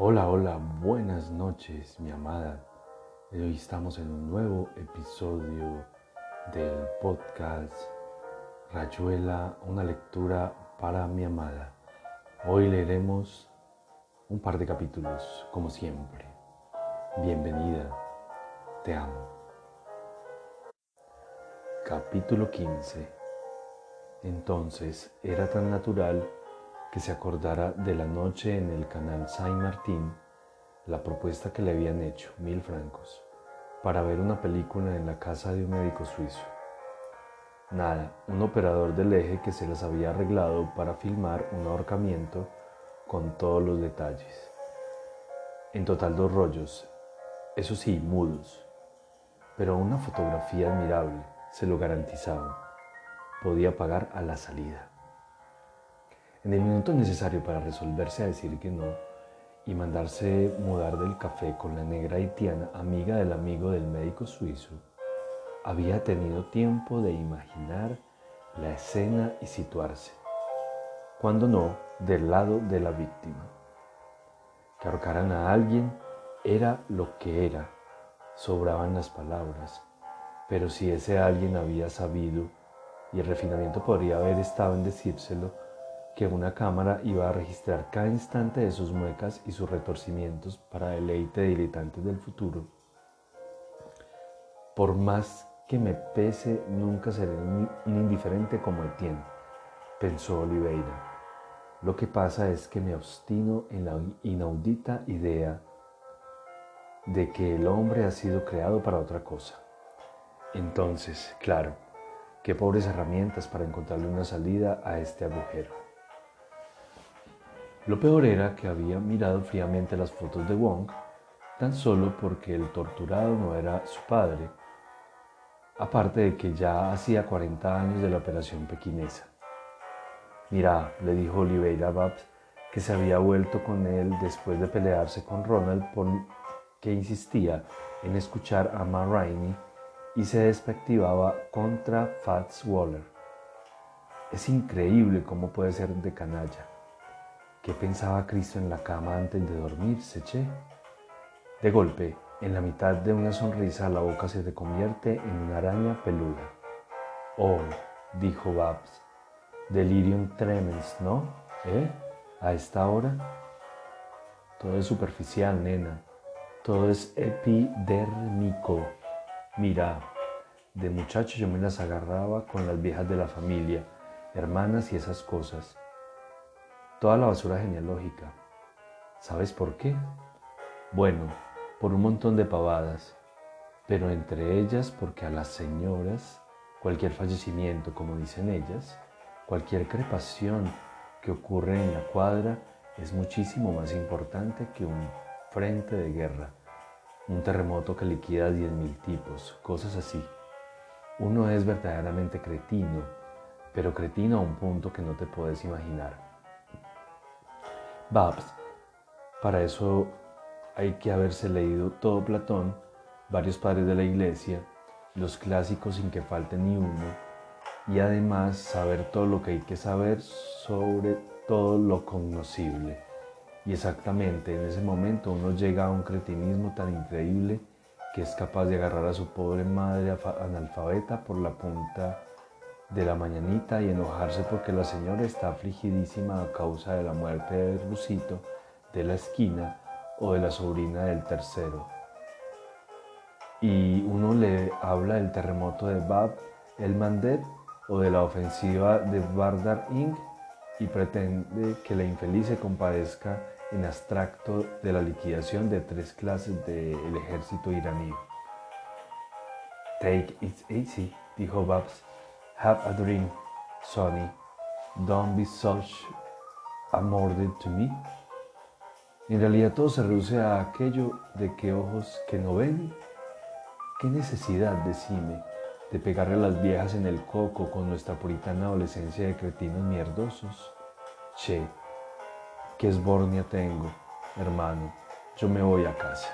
Hola, hola, buenas noches, mi amada. Hoy estamos en un nuevo episodio del podcast Rayuela, una lectura para mi amada. Hoy leeremos un par de capítulos, como siempre. Bienvenida, te amo. Capítulo 15. Entonces era tan natural que se acordara de la noche en el canal Saint Martín, la propuesta que le habían hecho, mil francos, para ver una película en la casa de un médico suizo. Nada, un operador del eje que se las había arreglado para filmar un ahorcamiento con todos los detalles. En total dos rollos, eso sí, mudos, pero una fotografía admirable, se lo garantizaba. Podía pagar a la salida. En el minuto necesario para resolverse a decir que no y mandarse mudar del café con la negra haitiana, amiga del amigo del médico suizo, había tenido tiempo de imaginar la escena y situarse, cuando no, del lado de la víctima. Que ahorcaran a alguien era lo que era, sobraban las palabras, pero si ese alguien había sabido, y el refinamiento podría haber estado en decírselo, que una cámara iba a registrar cada instante de sus muecas y sus retorcimientos para deleite de diletantes del futuro. Por más que me pese, nunca seré un indiferente como Etienne, pensó Oliveira. Lo que pasa es que me obstino en la inaudita idea de que el hombre ha sido creado para otra cosa. Entonces, claro, qué pobres herramientas para encontrarle una salida a este agujero. Lo peor era que había mirado fríamente las fotos de Wong, tan solo porque el torturado no era su padre, aparte de que ya hacía 40 años de la operación pequinesa. Mira, le dijo Oliveira Babs, que se había vuelto con él después de pelearse con Ronald por que insistía en escuchar a Ma Rainey y se despectivaba contra Fats Waller. Es increíble cómo puede ser de canalla. ¿Qué pensaba Cristo en la cama antes de dormirse, che? De golpe, en la mitad de una sonrisa, la boca se te convierte en una araña peluda. Oh, dijo Babs, delirium tremens, ¿no? ¿Eh? ¿A esta hora? Todo es superficial, nena. Todo es epidérmico. Mira, de muchacho yo me las agarraba con las viejas de la familia, hermanas y esas cosas toda la basura genealógica. ¿Sabes por qué? Bueno, por un montón de pavadas, pero entre ellas porque a las señoras cualquier fallecimiento, como dicen ellas, cualquier crepación que ocurre en la cuadra es muchísimo más importante que un frente de guerra, un terremoto que liquida a 10.000 tipos, cosas así. Uno es verdaderamente cretino, pero cretino a un punto que no te puedes imaginar. Babs. Para eso hay que haberse leído todo Platón, varios padres de la iglesia, los clásicos sin que falte ni uno, y además saber todo lo que hay que saber sobre todo lo cognoscible. Y exactamente en ese momento uno llega a un cretinismo tan increíble que es capaz de agarrar a su pobre madre analfabeta por la punta de la mañanita y enojarse porque la señora está afligidísima a causa de la muerte de Rusito de la esquina o de la sobrina del tercero. Y uno le habla del terremoto de Bab el Mandet o de la ofensiva de Bardar Ing y pretende que la infeliz se compadezca en abstracto de la liquidación de tres clases del ejército iraní. Take it easy, dijo Babs Have a dream, Sonny. Don't be such a murder to me. En realidad todo se reduce a aquello de que ojos que no ven. ¿Qué necesidad, decime, de pegarle a las viejas en el coco con nuestra puritana adolescencia de cretinos mierdosos? Che, qué esbornia tengo, hermano, yo me voy a casa.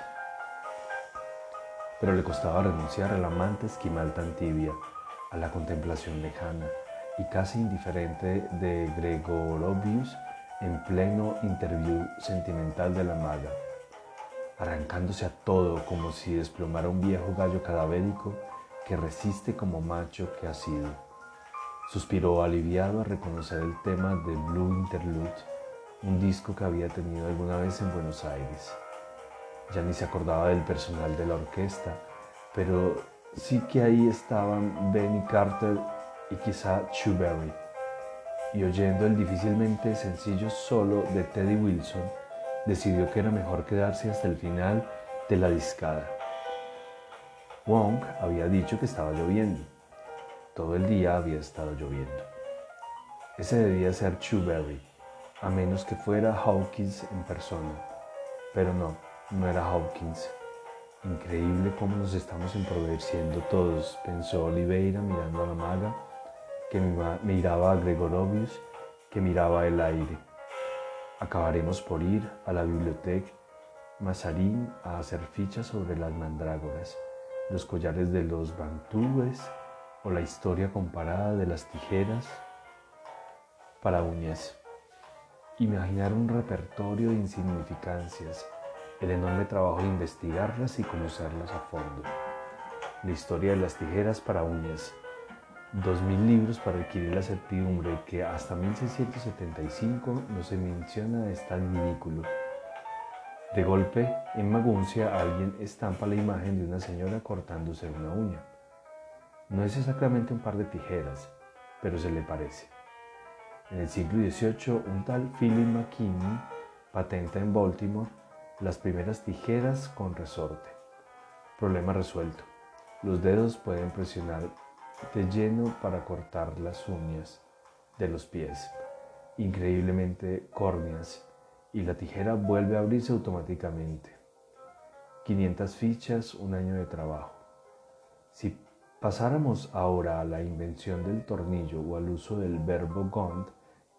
Pero le costaba renunciar al amante esquimal tan tibia la contemplación lejana y casi indiferente de Gregorovius en pleno interview sentimental de la maga, arrancándose a todo como si desplomara un viejo gallo cadavérico que resiste como macho que ha sido. Suspiró aliviado a reconocer el tema de Blue Interlude, un disco que había tenido alguna vez en Buenos Aires. Ya ni se acordaba del personal de la orquesta, pero sí que ahí estaban Benny Carter y quizá Berry. Y oyendo el difícilmente sencillo solo de Teddy Wilson, decidió que era mejor quedarse hasta el final de la discada. Wong había dicho que estaba lloviendo. Todo el día había estado lloviendo. Ese debía ser Berry, a menos que fuera Hawkins en persona. Pero no, no era Hawkins. Increíble cómo nos estamos emproveciendo todos, pensó Oliveira mirando a la maga, que miraba a Gregorovius, que miraba el aire. Acabaremos por ir a la biblioteca Mazarín a hacer fichas sobre las mandrágoras, los collares de los bantúes o la historia comparada de las tijeras para uñas. Imaginar un repertorio de insignificancias el enorme trabajo de investigarlas y conocerlas a fondo. La historia de las tijeras para uñas. Dos mil libros para adquirir la certidumbre que hasta 1675 no se menciona es tan ridículo. De golpe, en Maguncia alguien estampa la imagen de una señora cortándose una uña. No es exactamente un par de tijeras, pero se le parece. En el siglo XVIII, un tal Philip McKinney patenta en Baltimore las primeras tijeras con resorte. Problema resuelto. Los dedos pueden presionar de lleno para cortar las uñas de los pies, increíblemente córneas, y la tijera vuelve a abrirse automáticamente. 500 fichas, un año de trabajo. Si pasáramos ahora a la invención del tornillo o al uso del verbo gond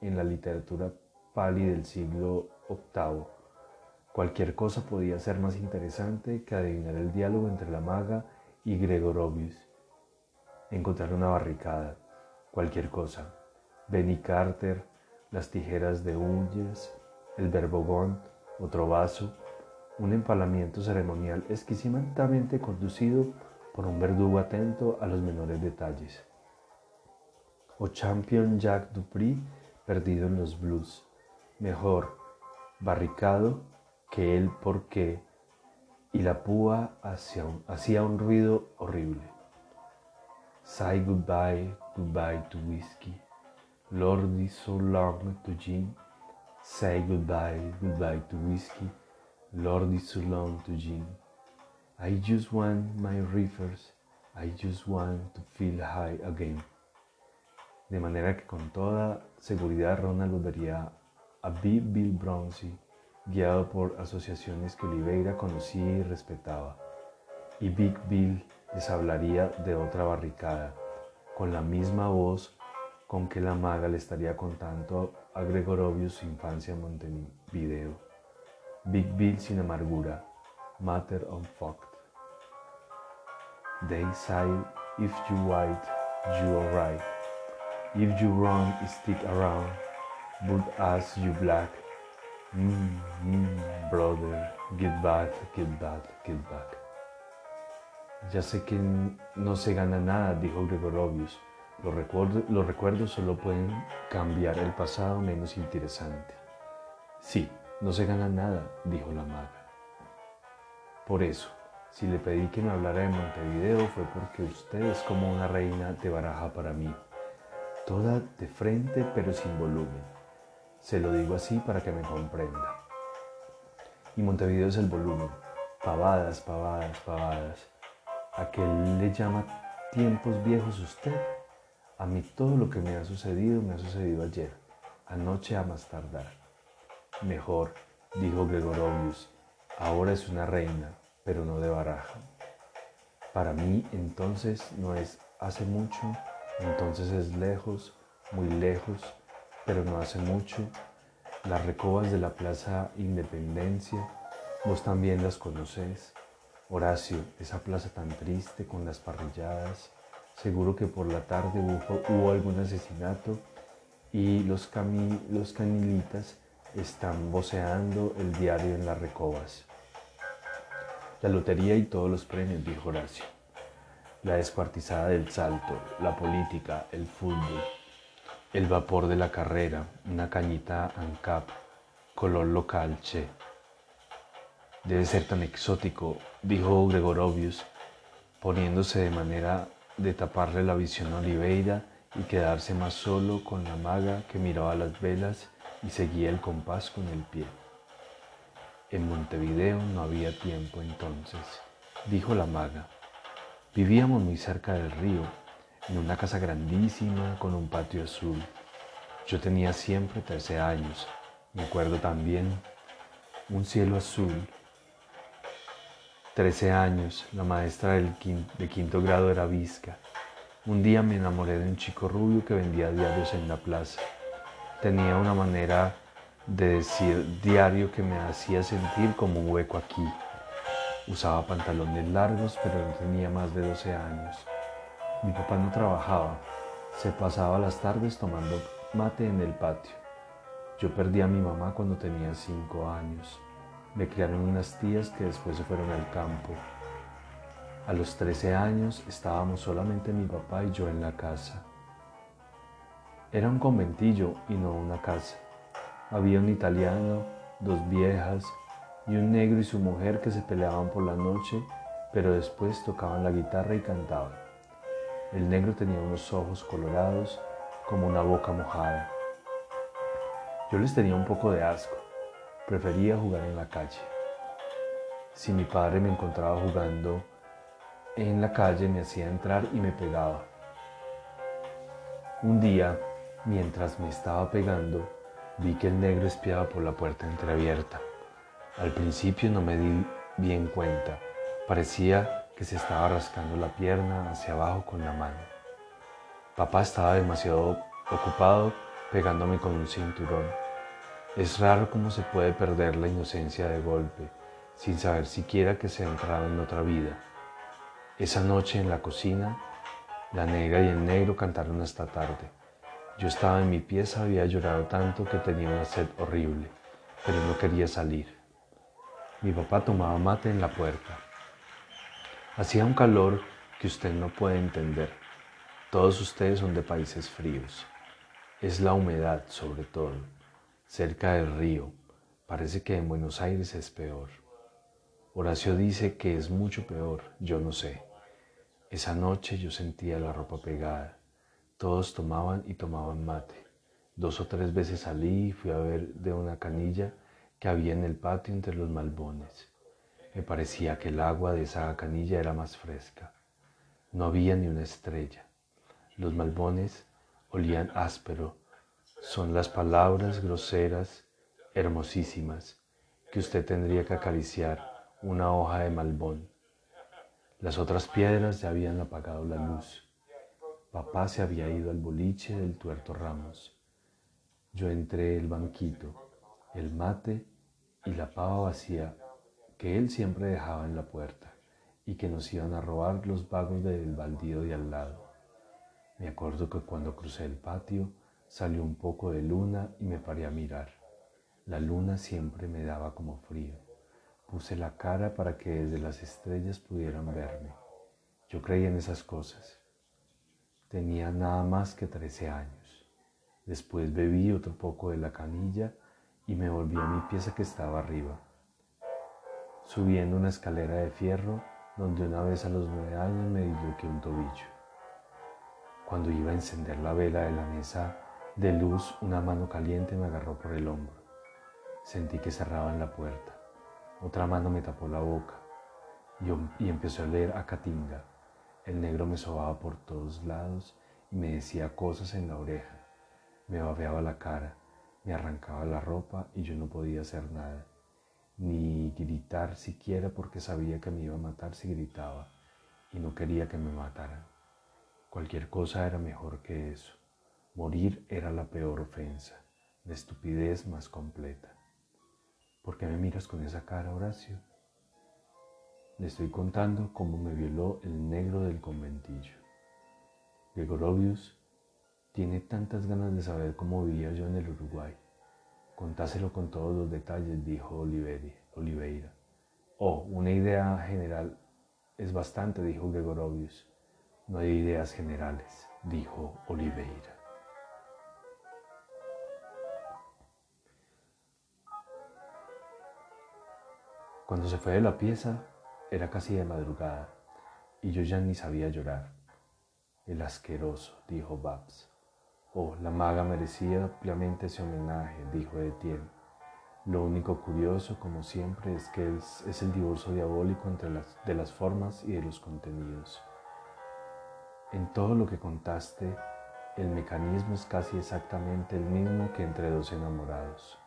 en la literatura pali del siglo VIII, Cualquier cosa podía ser más interesante que adivinar el diálogo entre la maga y Gregorovius. Encontrar una barricada, cualquier cosa. Benny Carter, las tijeras de uñas, el verbogón, otro vaso, un empalamiento ceremonial exquisitamente conducido por un verdugo atento a los menores detalles. O Champion Jack Dupri perdido en los blues. Mejor, barricado que el porqué y la púa hacía un, hacía un ruido horrible. Say goodbye, goodbye to whiskey. Lordy so long to gin. Say goodbye, goodbye to whiskey. Lordy so long to gin. I just want my rivers. I just want to feel high again. De manera que con toda seguridad Ronald volvería a Bill Bill Bronzy guiado por asociaciones que Oliveira conocía y respetaba. Y Big Bill les hablaría de otra barricada, con la misma voz con que la maga le estaría contando a Gregorovio su infancia en Montevideo. Big Bill sin amargura, matter unfucked. They say if you white, you alright. If you wrong, stick around. But as you black, Mm, mm, brother, get back, get back, get back. Ya sé que no se gana nada, dijo Gregorovius. Los, los recuerdos solo pueden cambiar el pasado menos interesante. Sí, no se gana nada, dijo la maga. Por eso, si le pedí que me hablara de Montevideo fue porque usted es como una reina de baraja para mí, toda de frente pero sin volumen se lo digo así para que me comprenda. Y Montevideo es el volumen. Pavadas, pavadas, pavadas. ¿A qué le llama tiempos viejos usted? A mí todo lo que me ha sucedido me ha sucedido ayer, anoche a más tardar. Mejor, dijo Gregorovius, ahora es una reina, pero no de baraja. Para mí entonces no es hace mucho, entonces es lejos, muy lejos, pero no hace mucho, las recobas de la Plaza Independencia, vos también las conoces. Horacio, esa plaza tan triste con las parrilladas, seguro que por la tarde hubo, algún asesinato y los, cami, los canilitas están voceando el diario en las recobas. La lotería y todos los premios, dijo Horacio. La descuartizada del salto, la política, el fútbol, el vapor de la carrera, una cañita ANCAP, color local, che. Debe ser tan exótico, dijo Gregorovius, poniéndose de manera de taparle la visión a Oliveira y quedarse más solo con la maga que miraba las velas y seguía el compás con el pie. En Montevideo no había tiempo entonces, dijo la maga. Vivíamos muy cerca del río, en una casa grandísima con un patio azul. Yo tenía siempre 13 años. Me acuerdo también un cielo azul. 13 años, la maestra del de quinto grado era Vizca. Un día me enamoré de un chico rubio que vendía diarios en la plaza. Tenía una manera de decir diario que me hacía sentir como un hueco aquí. Usaba pantalones largos, pero no tenía más de 12 años. Mi papá no trabajaba, se pasaba las tardes tomando mate en el patio. Yo perdí a mi mamá cuando tenía 5 años. Me criaron unas tías que después se fueron al campo. A los 13 años estábamos solamente mi papá y yo en la casa. Era un conventillo y no una casa. Había un italiano, dos viejas y un negro y su mujer que se peleaban por la noche, pero después tocaban la guitarra y cantaban. El negro tenía unos ojos colorados como una boca mojada. Yo les tenía un poco de asco. Prefería jugar en la calle. Si mi padre me encontraba jugando en la calle me hacía entrar y me pegaba. Un día, mientras me estaba pegando, vi que el negro espiaba por la puerta entreabierta. Al principio no me di bien cuenta. Parecía que se estaba rascando la pierna hacia abajo con la mano. Papá estaba demasiado ocupado pegándome con un cinturón. Es raro cómo se puede perder la inocencia de golpe, sin saber siquiera que se ha entrado en otra vida. Esa noche en la cocina, la negra y el negro cantaron hasta tarde. Yo estaba en mi pieza, había llorado tanto que tenía una sed horrible, pero no quería salir. Mi papá tomaba mate en la puerta. Hacía un calor que usted no puede entender. Todos ustedes son de países fríos. Es la humedad, sobre todo, cerca del río. Parece que en Buenos Aires es peor. Horacio dice que es mucho peor, yo no sé. Esa noche yo sentía la ropa pegada. Todos tomaban y tomaban mate. Dos o tres veces salí y fui a ver de una canilla que había en el patio entre los malbones. Me parecía que el agua de esa canilla era más fresca. No había ni una estrella. Los malbones olían áspero. Son las palabras groseras, hermosísimas, que usted tendría que acariciar una hoja de malbón. Las otras piedras ya habían apagado la luz. Papá se había ido al boliche del tuerto Ramos. Yo entré el banquito, el mate y la pava vacía que él siempre dejaba en la puerta y que nos iban a robar los vagos del baldío de al lado. Me acuerdo que cuando crucé el patio salió un poco de luna y me paré a mirar. La luna siempre me daba como frío. Puse la cara para que desde las estrellas pudieran verme. Yo creía en esas cosas. Tenía nada más que 13 años. Después bebí otro poco de la canilla y me volví a mi pieza que estaba arriba, subiendo una escalera de fierro donde una vez a los nueve años me disloqué un tobillo. Cuando iba a encender la vela de la mesa de luz, una mano caliente me agarró por el hombro. Sentí que cerraban la puerta. Otra mano me tapó la boca y, y empezó a leer a Catinga. El negro me sobaba por todos lados y me decía cosas en la oreja. Me babeaba la cara, me arrancaba la ropa y yo no podía hacer nada, ni gritar siquiera porque sabía que me iba a matar si gritaba y no quería que me mataran. Cualquier cosa era mejor que eso. Morir era la peor ofensa, la estupidez más completa. ¿Por qué me miras con esa cara, Horacio? Le estoy contando cómo me violó el negro del conventillo. Gregorovius tiene tantas ganas de saber cómo vivía yo en el Uruguay. Contáselo con todos los detalles, dijo Oliveira. Oh, una idea general es bastante, dijo Gregorovius. No hay ideas generales, dijo Oliveira. Cuando se fue de la pieza, era casi de madrugada, y yo ya ni sabía llorar. El asqueroso, dijo Babs. Oh, la maga merecía ampliamente ese homenaje, dijo Etienne. Lo único curioso, como siempre, es que es, el divorcio diabólico entre las, de las formas y de los contenidos. En todo lo que contaste, el mecanismo es casi exactamente el mismo que entre dos enamorados,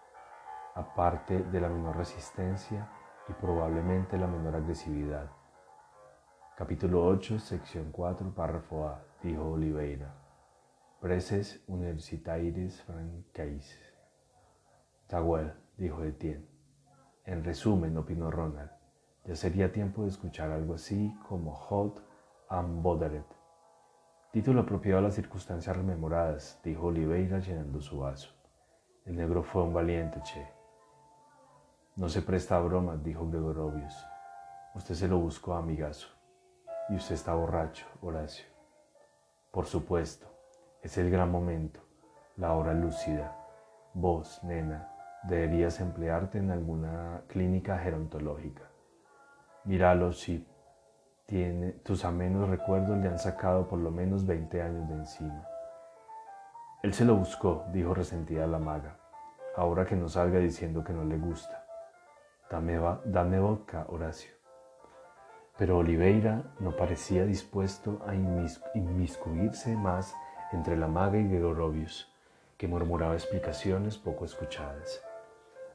aparte de la menor resistencia y probablemente la menor agresividad. Capítulo 8, sección 4, párrafo A, dijo Oliveira. Preces universitaires francaise. Tawell, dijo Etienne. En resumen, opinó Ronald, ya sería tiempo de escuchar algo así como Hot and Bothered. Título apropiado a las circunstancias rememoradas, dijo Oliveira llenando su vaso. El negro fue un valiente, che. No se presta a bromas, dijo Gregorovius. Usted se lo buscó, amigazo. Y usted está borracho, Horacio. Por supuesto, es el gran momento, la hora lúcida. Vos, nena, deberías emplearte en alguna clínica gerontológica. Míralo, si tiene, tus amenos recuerdos le han sacado por lo menos 20 años de encima. Él se lo buscó, dijo resentida la maga, ahora que no salga diciendo que no le gusta. Dame, dame vodka, Horacio. Pero Oliveira no parecía dispuesto a inmiscuirse más entre la maga y Gregorovius, que murmuraba explicaciones poco escuchadas.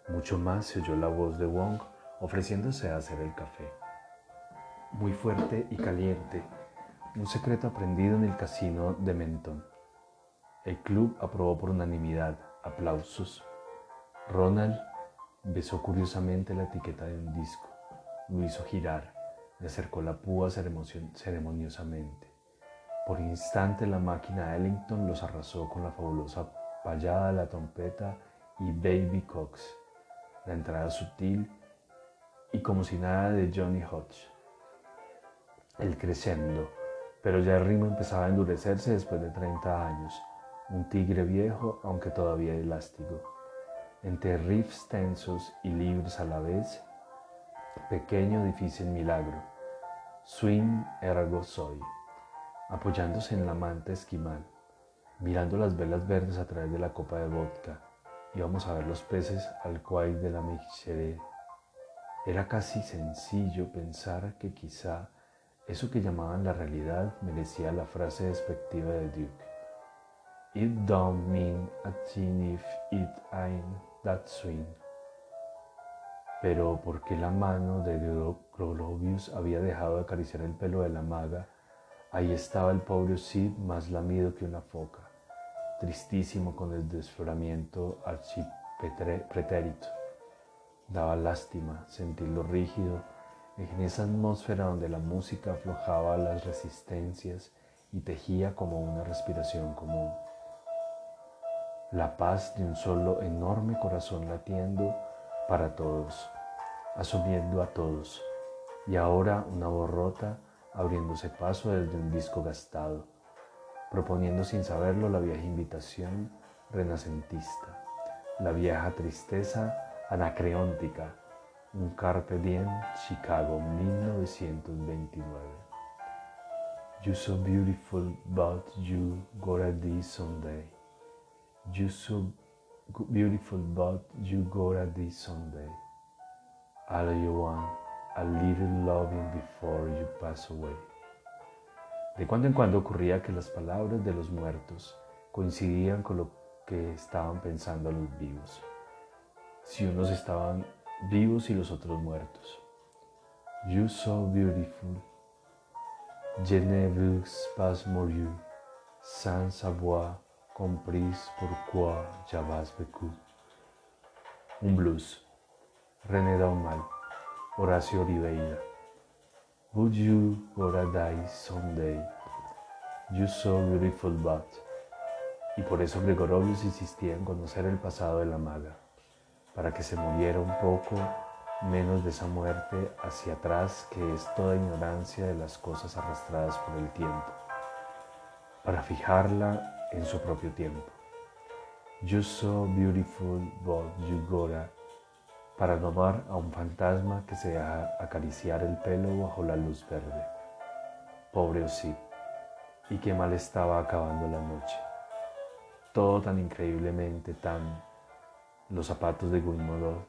Mucho más se oyó la voz de Wong ofreciéndose a hacer el café. Muy fuerte y caliente, un secreto aprendido en el casino de Menton. El club aprobó por unanimidad, aplausos. Ronald Besó curiosamente la etiqueta de un disco, lo hizo girar, le acercó la púa ceremoniosamente. Por instante la máquina Ellington los arrasó con la fabulosa payada, la trompeta y Baby Cox, la entrada sutil y como si nada de Johnny Hodge. El crescendo, pero ya el ritmo empezaba a endurecerse después de 30 años, un tigre viejo aunque todavía elástico. Entre riffs tensos y libres a la vez, pequeño difícil milagro, swing ergo soy, apoyándose en la manta esquimal, mirando las velas verdes a través de la copa de vodka, íbamos a ver los peces al cual de la Michere. Era casi sencillo pensar que quizá eso que llamaban la realidad merecía la frase despectiva de Duke. It don't mean a thing if it ain't that swing. Pero ¿por qué la mano de Grovius había dejado de acariciar el pelo de la maga? Ahí estaba el pobre Sid más lamido que una foca, tristísimo con el desfloramiento archipretérito. Daba lástima sentirlo rígido en esa atmósfera donde la música aflojaba las resistencias y tejía como una respiración común la paz de un solo enorme corazón latiendo para todos, asumiendo a todos, y ahora una voz rota abriéndose paso desde un disco gastado, proponiendo sin saberlo la vieja invitación renacentista, la vieja tristeza anacreóntica, un Carpe Diem Chicago 1929. You so beautiful, but you gotta be someday. You so beautiful, but you gotta die someday. All you want, a little loving before you pass away. De cuando en cuando ocurría que las palabras de los muertos coincidían con lo que estaban pensando los vivos. Si unos estaban vivos y los otros muertos. You so beautiful. Je ne veux pas mourir sans savoir Compris pourquoi j'avais vécu. Un blues. René Daumal. Horacio Oliveira. Would you gonna die someday? You so beautiful but. Y por eso Gregorovius insistía en conocer el pasado de la maga. para que se muriera un poco menos de esa muerte hacia atrás que es toda ignorancia de las cosas arrastradas por el tiempo, para fijarla en su propio tiempo. You so beautiful, but you gotta, para no amar a un fantasma que se deja acariciar el pelo bajo la luz verde. Pobre Osip, y qué mal estaba acabando la noche. Todo tan increíblemente tan los zapatos de Guimodot.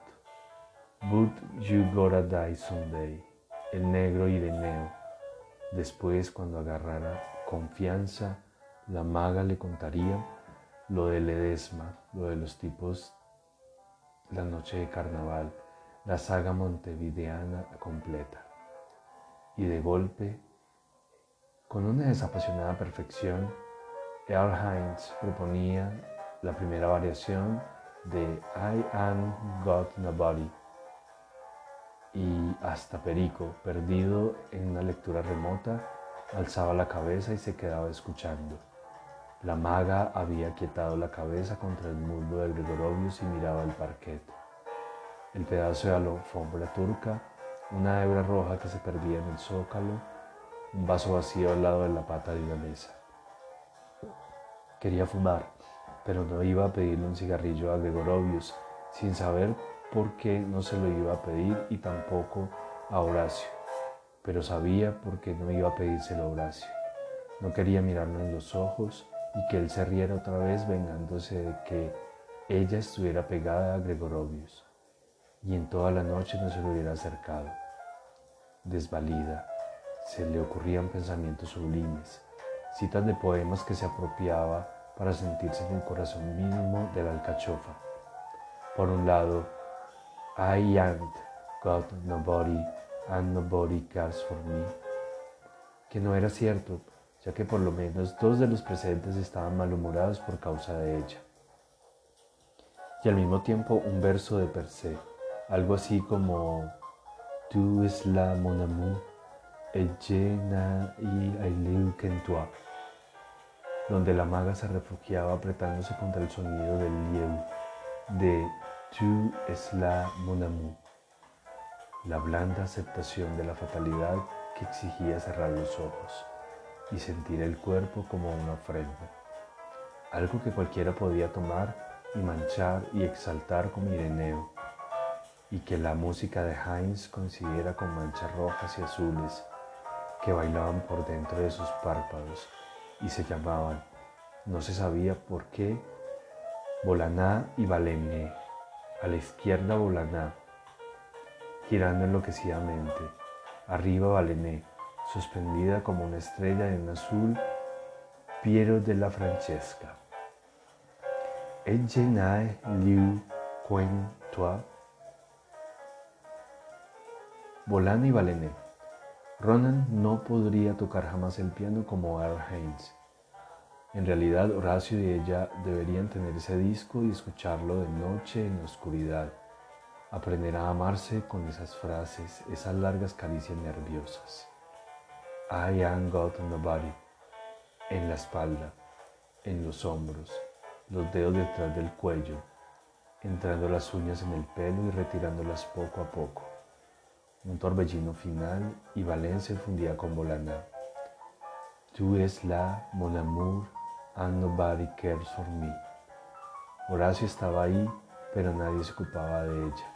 But you gotta die someday. El negro Ireneo. Después, cuando agarrara confianza, la maga le contaría lo de Ledesma, lo de los tipos, la noche de carnaval, la saga montevideana completa. Y de golpe, con una desapasionada perfección, Earl Hines proponía la primera variación de I Am Got Nobody y hasta Perico, perdido en una lectura remota, alzaba la cabeza y se quedaba escuchando. La maga había quietado la cabeza contra el muslo de Gregorovius y miraba el parquet. El pedazo de alfombra turca, una hebra roja que se perdía en el zócalo, un vaso vacío al lado de la pata de una mesa. Quería fumar, pero no iba a pedirle un cigarrillo a Gregorovius sin saber por qué no se lo iba a pedir y tampoco a Horacio, pero sabía por qué no iba a pedírselo a Horacio. No quería mirarlo en los ojos y que él se riera otra vez vengándose de que ella estuviera pegada a Gregorovius y en toda la noche no se lo hubiera acercado. Desvalida, se le ocurrían pensamientos sublimes, citas de poemas que se apropiaba para sentirse en el corazón mismo de la alcachofa. Por un lado, I ain't got nobody and nobody cares for me, que no era cierto, ya que por lo menos dos de los presentes estaban malhumorados por causa de ella. Y al mismo tiempo un verso de per se, algo así como Tu es la mon amour, et je n'ai toi, donde la maga se refugiaba apretándose contra el sonido del lieu de Tu es la mon amour, la blanda aceptación de la fatalidad que exigía cerrar los ojos y sentir el cuerpo como una ofrenda, algo que cualquiera podía tomar y manchar y exaltar como Ireneo, y que la música de Heinz coincidiera con manchas rojas y azules que bailaban por dentro de sus párpados y se llamaban, no se sabía por qué, Bolaná y Balené, a la izquierda Bolaná, girando enloquecidamente, arriba Balené, suspendida como una estrella en azul, Piero de la Francesca. Et liu quen toi. Bolana y Balené. Ronan no podría tocar jamás el piano como Earl Haynes. En realidad, Horacio y ella deberían tener ese disco y escucharlo de noche en la oscuridad. Aprender a amarse con esas frases, esas largas caricias nerviosas. I am got nobody. En la espalda, en los hombros, los dedos detrás del cuello, entrando las uñas en el pelo y retirándolas poco a poco. Un torbellino final y Valencia fundía con Bolana. Tú es la, mon amour, and nobody cares for me. Horacio estaba ahí, pero nadie se ocupaba de ella.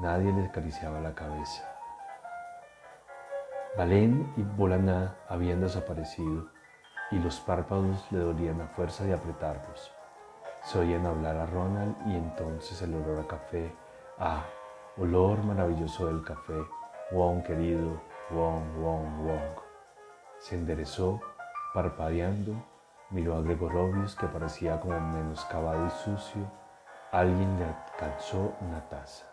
Nadie le acariciaba la cabeza. Valén y Bolaná habían desaparecido y los párpados le dolían a fuerza de apretarlos. Se oían hablar a Ronald y entonces el olor a café, ah, olor maravilloso del café, Wong querido, Wong, Wong, Wong. Se enderezó, parpadeando, miró a Gregorovius que parecía como menoscabado y sucio. Alguien le alcanzó una taza.